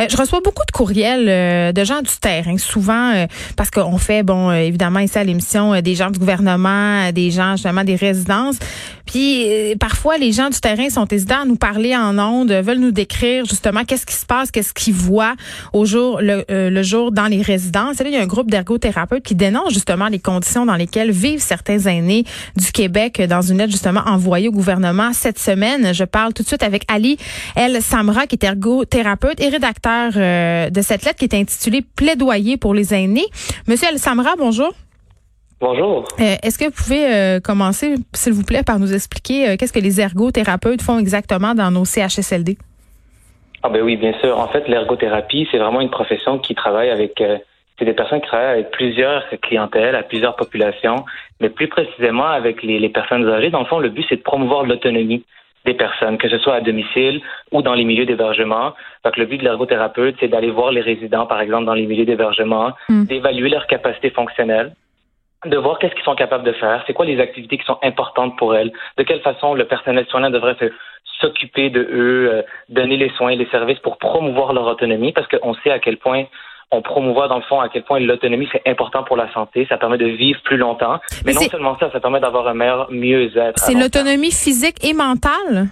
Euh, je reçois beaucoup de courriels euh, de gens du terrain, souvent euh, parce qu'on fait, bon, évidemment ici à l'émission, des gens du gouvernement, des gens justement des résidences. Puis parfois, les gens du terrain sont hésitants à nous parler en ondes, veulent nous décrire justement qu'est-ce qui se passe, qu'est-ce qu'ils voient au jour le, jour dans les résidences. Et là, il y a un groupe d'ergothérapeutes qui dénonce justement les conditions dans lesquelles vivent certains aînés du Québec dans une lettre justement envoyée au gouvernement cette semaine. Je parle tout de suite avec Ali El Samra, qui est ergothérapeute et rédacteur euh, de cette lettre qui est intitulée Plaidoyer pour les aînés. Monsieur El Samra, bonjour. Bonjour. Euh, est-ce que vous pouvez euh, commencer, s'il vous plaît, par nous expliquer qu'est-ce que les ergothérapeutes font exactement dans nos CHSLD? Ah ben oui, bien sûr. En fait, l'ergothérapie, c'est vraiment une profession qui travaille avec c'est des personnes qui travaillent avec plusieurs clientèles, à plusieurs populations, mais plus précisément avec les, les personnes âgées. Dans le fond, le but, c'est de promouvoir l'autonomie des personnes, que ce soit à domicile ou dans les milieux d'hébergement. Donc, le but de l'ergothérapeute, c'est d'aller voir les résidents, par exemple, dans les milieux d'hébergement, hmm. d'évaluer leur capacité fonctionnelle, de voir qu'est-ce qu'ils sont capables de faire, c'est quoi les activités qui sont importantes pour elles, de quelle façon le personnel soignant devrait s'occuper de eux, euh, donner les soins, et les services pour promouvoir leur autonomie, parce qu'on sait à quel point on promouvoit dans le fond à quel point l'autonomie c'est important pour la santé, ça permet de vivre plus longtemps, mais, non seulement ça, ça permet d'avoir un meilleur mieux-être. C'est l'autonomie physique et mentale?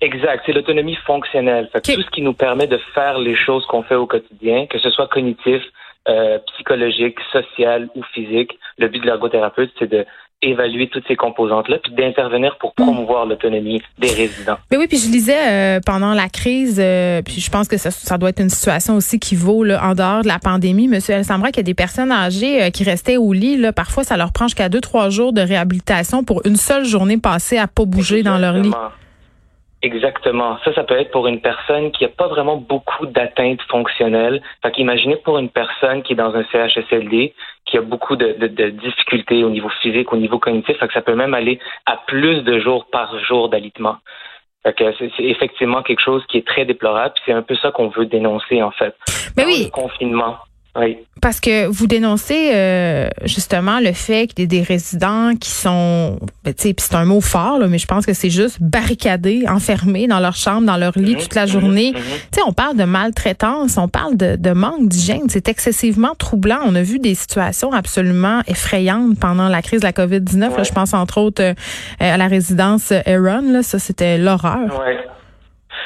Exact, c'est l'autonomie fonctionnelle. Tout ce qui nous permet de faire les choses qu'on fait au quotidien, que ce soit cognitif, euh, psychologique, social ou physique, le but de l'ergothérapeute, c'est de évaluer toutes ces composantes-là, puis d'intervenir pour mm. promouvoir l'autonomie des résidents. Mais oui, puis je lisais euh, pendant la crise, euh, puis je pense que ça, ça, doit être une situation aussi qui vaut là, en dehors de la pandémie. Monsieur El qu'il y a des personnes âgées euh, qui restaient au lit, là, parfois ça leur prend jusqu'à deux, trois jours de réhabilitation pour une seule journée passée à pas bouger dans leur lit. Exactement. Ça, ça peut être pour une personne qui n'a pas vraiment beaucoup d'atteintes fonctionnelles. Fait qu'imaginez pour une personne qui est dans un CHSLD, qui a beaucoup de, de, difficultés au niveau physique, au niveau cognitif, fait que ça peut même aller à plus de jours par jour d'alitement. C'est, effectivement quelque chose qui est très déplorable. C'est un peu ça qu'on veut dénoncer en fait. Mais oui. Le confinement. Oui. Parce que vous dénoncez euh, justement le fait qu'il y ait des résidents qui sont, ben, tu sais, c'est un mot fort, là, mais je pense que c'est juste barricadés, enfermés dans leur chambre, dans leur lit mhm. toute la journée. Mhm. Mhm. Tu sais, on parle de maltraitance, on parle de, de manque d'hygiène. C'est excessivement troublant. On a vu des situations absolument effrayantes pendant la crise de la COVID-19. je pense entre autres euh, à la résidence Aaron. Là, ça, c'était l'horreur. Ouais.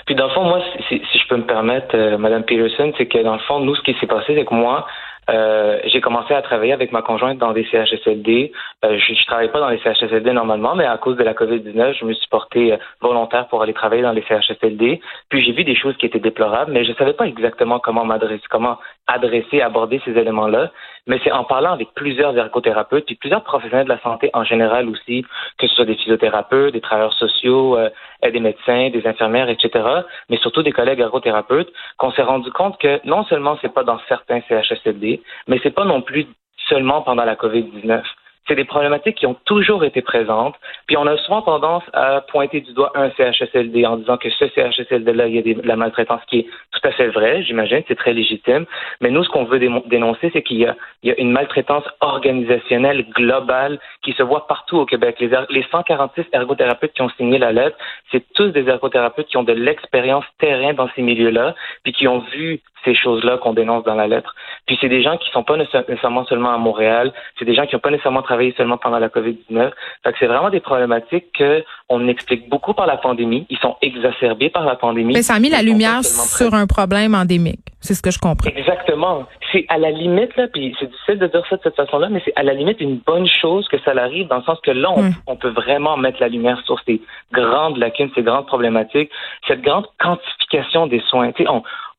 Puis dans le fond, moi, si, si je peux me permettre, euh, Madame Peterson, c'est que dans le fond, nous, ce qui s'est passé, c'est que moi, euh, j'ai commencé à travailler avec ma conjointe dans des CHSLD. Euh, je ne travaille pas dans les CHSLD normalement, mais à cause de la COVID-19, je me suis porté euh, volontaire pour aller travailler dans les CHSLD. Puis j'ai vu des choses qui étaient déplorables, mais je ne savais pas exactement comment m'adresser, comment adresser, aborder ces éléments-là. Mais c'est en parlant avec plusieurs ergothérapeutes, puis plusieurs professionnels de la santé en général aussi, que ce soit des physiothérapeutes, des travailleurs sociaux, euh, des médecins, des infirmières, etc., mais surtout des collègues ergothérapeutes, qu'on s'est rendu compte que non seulement c'est pas dans certains CHSLD, mais c'est pas non plus seulement pendant la COVID-19 c'est des problématiques qui ont toujours été présentes. Puis on a souvent tendance à pointer du doigt un CHSLD en disant que ce CHSLD-là, il y a de la maltraitance qui est tout à fait vrai, j'imagine, c'est très légitime. Mais nous, ce qu'on veut dénoncer, c'est qu'il y a, y a une maltraitance organisationnelle globale qui se voit partout au Québec. Les, les 146 ergothérapeutes qui ont signé la lettre, c'est tous des ergothérapeutes qui ont de l'expérience terrain dans ces milieux-là, puis qui ont vu ces choses-là qu'on dénonce dans la lettre. Puis c'est des gens qui sont pas nécessairement seulement à Montréal, c'est des gens qui n'ont pas nécessairement travaillé seulement pendant la COVID-19. Fait que c'est vraiment des problématiques qu'on explique beaucoup par la pandémie. Ils sont exacerbés par la pandémie. Mais ça a mis la lumière sur un problème endémique. C'est ce que je comprends. Exactement. C'est à la limite, là, puis c'est difficile de dire ça de cette façon-là, mais c'est à la limite une bonne chose que ça arrive dans le sens que là, on, hmm. on peut vraiment mettre la lumière sur ces grandes lacunes, ces grandes problématiques, cette grande quantification des soins. Tu sais,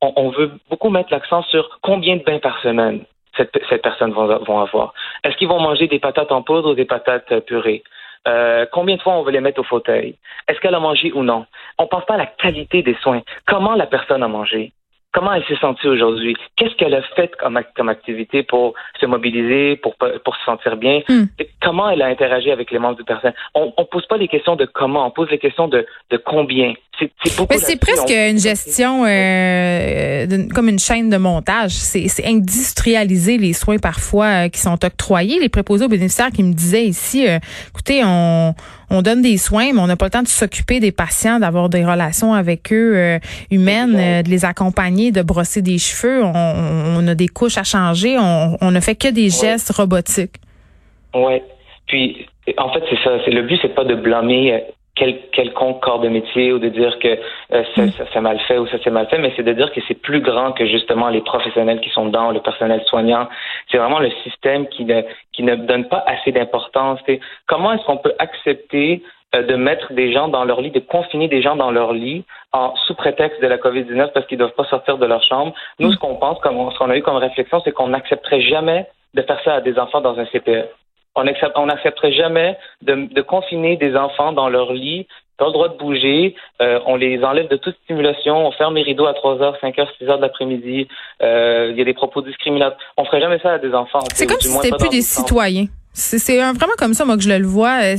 on, veut beaucoup mettre l'accent sur combien de bains par semaine cette, cette personne vont, vont avoir. Est-ce qu'ils vont manger des patates en poudre ou des patates euh, purées? Euh, combien de fois on veut les mettre au fauteuil? Est-ce qu'elle a mangé ou non? On pense pas à la qualité des soins. Comment la personne a mangé? Comment elle s'est sentie aujourd'hui? Qu'est-ce qu'elle a fait comme, comme activité pour se mobiliser, pour, pour se sentir bien? Hmm. Comment elle a interagi avec les membres du personnel? On ne pose pas les questions de comment, on pose les questions de, de combien. C'est c'est presque une gestion euh, comme une chaîne de montage. C'est industrialiser les soins parfois euh, qui sont octroyés. Les préposés aux bénéficiaires qui me disaient ici, euh, écoutez, on, on donne des soins, mais on n'a pas le temps de s'occuper des patients, d'avoir des relations avec eux humaines, de les accompagner, de brosser des cheveux. On, on, a des couches à changer. On, on ne fait que des gestes robotiques. Ouais. Puis en fait, c'est ça. C'est le but, c'est pas de blâmer quel, quelconque corps de métier ou de dire que euh, ça, ça s'est mal fait ou ça s'est mal fait, mais c'est de dire que c'est plus grand que justement les professionnels qui sont dedans, le personnel soignant. C'est vraiment le système qui ne, qui ne donne pas assez d'importance. Comment est-ce qu'on peut accepter euh, de mettre des gens dans leur lit, de confiner des gens dans leur lit en sous prétexte de la COVID-19 parce qu'ils ne doivent pas sortir de leur chambre? Nous, ce qu'on pense, comme ce qu'on a eu comme réflexion, c'est qu'on n'accepterait jamais de faire ça à des enfants dans un CPE. On n'accepterait jamais de, confiner des enfants dans leur lit, pas le droit de bouger, euh, on les enlève de toute stimulation, on ferme les rideaux à 3 h, 5 h, 6 h de l'après-midi, euh, il y a des propos discriminatoires. On ferait jamais ça à des enfants. C'est comme si c'était plus des citoyens. C'est vraiment comme ça, moi, que je le vois. Euh,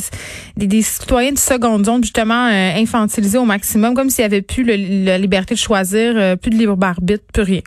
des, citoyens de seconde zone, justement, infantilisés au maximum, comme s'il n'y avait plus la liberté de choisir, plus de libre arbitre, plus rien.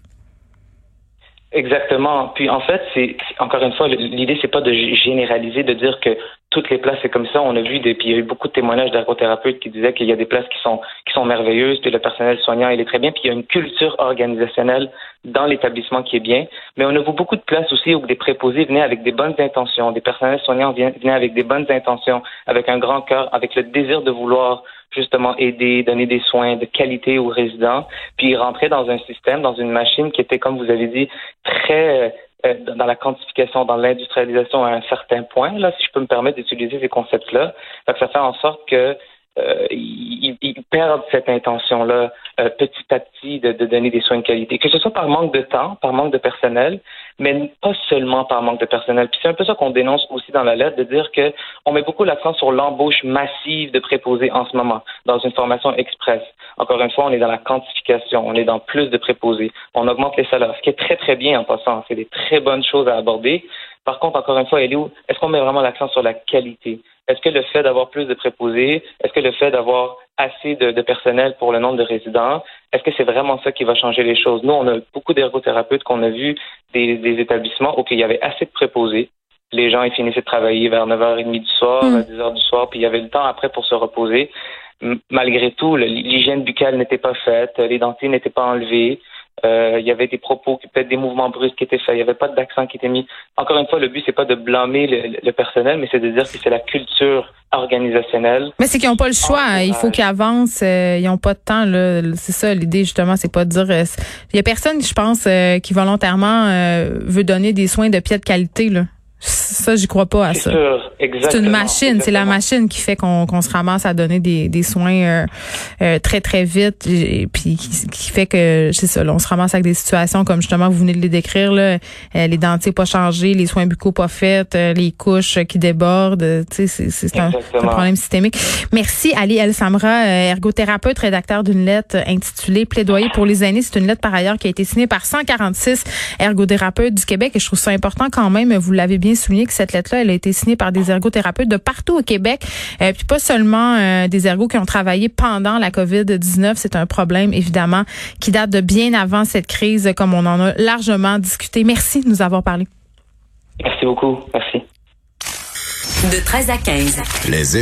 Exactement. Puis en fait, c'est encore une fois, l'idée c'est pas de généraliser, de dire que toutes les places c'est comme ça. On a vu des, puis il y a eu beaucoup de témoignages d'ergothérapeutes qui disaient qu'il y a des places qui sont qui sont merveilleuses, puis le personnel soignant il est très bien, puis il y a une culture organisationnelle dans l'établissement qui est bien. Mais on a vu beaucoup de places aussi où des préposés venaient avec des bonnes intentions, des personnels soignants venaient avec des bonnes intentions, avec un grand cœur, avec le désir de vouloir justement aider, donner des soins de qualité aux résidents, puis rentrer dans un système, dans une machine qui était, comme vous avez dit, très euh, dans la quantification, dans l'industrialisation à un certain point, là, si je peux me permettre d'utiliser ces concepts-là. Ça fait en sorte que euh, ils, perdent cette intention-là euh, petit à petit de, de, donner des soins de qualité, que ce soit par manque de temps, par manque de personnel, mais pas seulement par manque de personnel. Puis c'est un peu ça qu'on dénonce aussi dans la lettre, de dire que on met beaucoup l'accent sur l'embauche massive de préposés en ce moment dans une formation express. Encore une fois, on est dans la quantification, on est dans plus de préposés, on augmente les salaires, ce qui est très très bien en passant, c'est des très bonnes choses à aborder. Par contre, encore une fois, elle est où Est-ce qu'on met vraiment l'accent sur la qualité? Est-ce que le fait d'avoir plus de préposés, est-ce que le fait d'avoir assez de, personnel pour le nombre de résidents, est-ce que c'est vraiment ça qui va changer les choses? Nous, on a beaucoup d'ergothérapeutes qu'on a vu des, établissements où il y avait assez de préposés. Les gens, ils finissaient de travailler vers 9h30 du soir, mm. à 10h du soir, puis il y avait le temps après pour se reposer. Malgré tout, l'hygiène buccale n'était pas faite, les dentiers n'étaient pas enlevés. Euh, il y avait des propos, peut-être des mouvements brusques qui étaient faits. Il n'y avait pas d'accent qui était mis. Encore une fois, le but c'est pas de blâmer le, personnel, mais c'est de dire que c'est la culture organisationnelle. Mais c'est qu'ils n'ont pas le choix. Il faut qu'ils avancent. Euh, ils n'ont pas de temps. C'est ça l'idée justement. C'est pas de dire. Euh, il y a personne, je pense, qui volontairement veut donner des soins de pied de qualité. Là. Ça, j'y crois pas à ça. C'est une machine. C'est la machine qui fait qu'on se ramasse à donner des, des soins euh, euh, très, très vite. Et, puis qui, fait que, c'est ça, là, on se ramasse avec des situations comme justement, vous venez de les décrire, là, euh, les dentiers pas changés, les soins buccaux pas faits, les couches qui débordent. C'est un, un, problème systémique. Merci, Ali El Samra, ergothérapeute, rédacteur d'une lettre intitulée Plaidoyer pour les aînés. C'est une lettre par ailleurs qui a été signée par 146 ergothérapeutes du Québec et je trouve ça important quand même, vous l'avez bien souligné que cette lettre-là, elle a été signée par des ergothérapeutes de partout au Québec, euh, puis pas seulement euh, des ergots qui ont travaillé pendant la COVID-19. C'est un problème, évidemment, qui date de bien avant cette crise, comme on en a largement discuté. Merci de nous avoir parlé. Merci beaucoup. Merci. De 13 à 15. Les